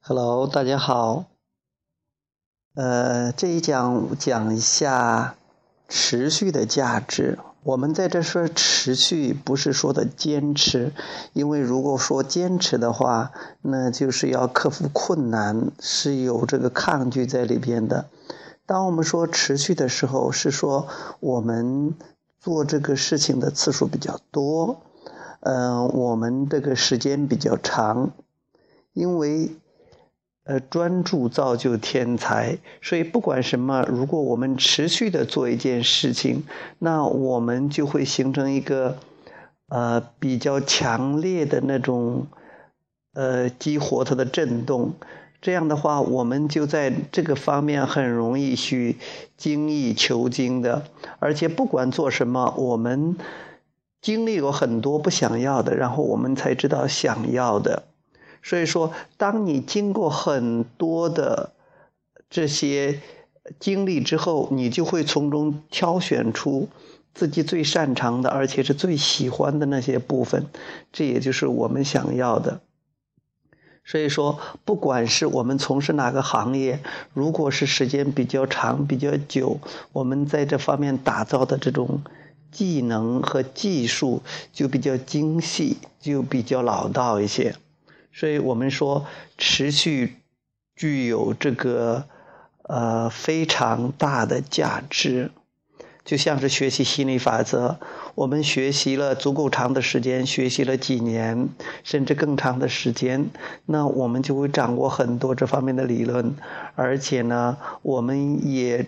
Hello，大家好。呃，这一讲讲一下持续的价值。我们在这说持续，不是说的坚持，因为如果说坚持的话，那就是要克服困难，是有这个抗拒在里边的。当我们说持续的时候，是说我们做这个事情的次数比较多，嗯，我们这个时间比较长，因为。呃，专注造就天才，所以不管什么，如果我们持续的做一件事情，那我们就会形成一个呃比较强烈的那种呃激活它的震动。这样的话，我们就在这个方面很容易去精益求精的。而且不管做什么，我们经历过很多不想要的，然后我们才知道想要的。所以说，当你经过很多的这些经历之后，你就会从中挑选出自己最擅长的，而且是最喜欢的那些部分。这也就是我们想要的。所以说，不管是我们从事哪个行业，如果是时间比较长、比较久，我们在这方面打造的这种技能和技术就比较精细，就比较老道一些。所以我们说，持续具有这个呃非常大的价值，就像是学习心理法则。我们学习了足够长的时间，学习了几年，甚至更长的时间，那我们就会掌握很多这方面的理论，而且呢，我们也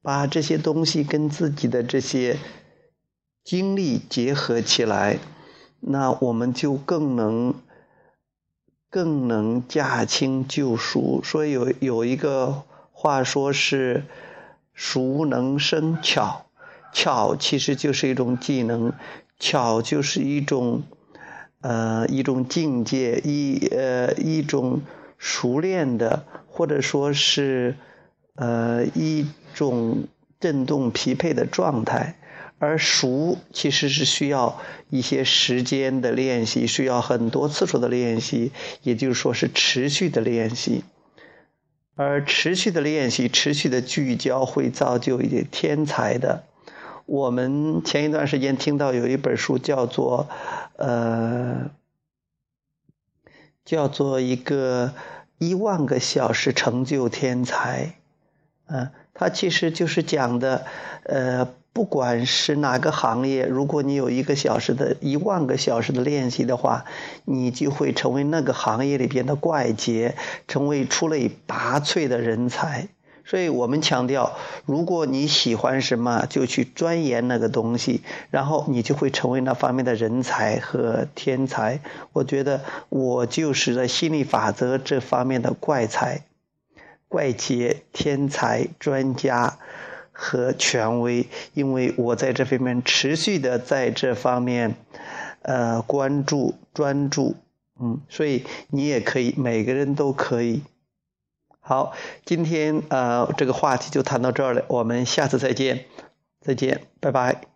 把这些东西跟自己的这些经历结合起来。那我们就更能，更能驾轻就熟。所以有有一个话说是“熟能生巧”，巧其实就是一种技能，巧就是一种，呃，一种境界，一呃一种熟练的，或者说是，呃一种振动匹配的状态。而熟其实是需要一些时间的练习，需要很多次数的练习，也就是说是持续的练习。而持续的练习、持续的聚焦，会造就一些天才的。我们前一段时间听到有一本书叫做“呃”，叫做一个一万个小时成就天才。嗯，它其实就是讲的，呃。不管是哪个行业，如果你有一个小时的一万个小时的练习的话，你就会成为那个行业里边的怪杰，成为出类拔萃的人才。所以我们强调，如果你喜欢什么，就去钻研那个东西，然后你就会成为那方面的人才和天才。我觉得我就是在心理法则这方面的怪才、怪杰、天才、专家。和权威，因为我在这方面持续的在这方面，呃，关注专注，嗯，所以你也可以，每个人都可以。好，今天呃这个话题就谈到这儿了，我们下次再见，再见，拜拜。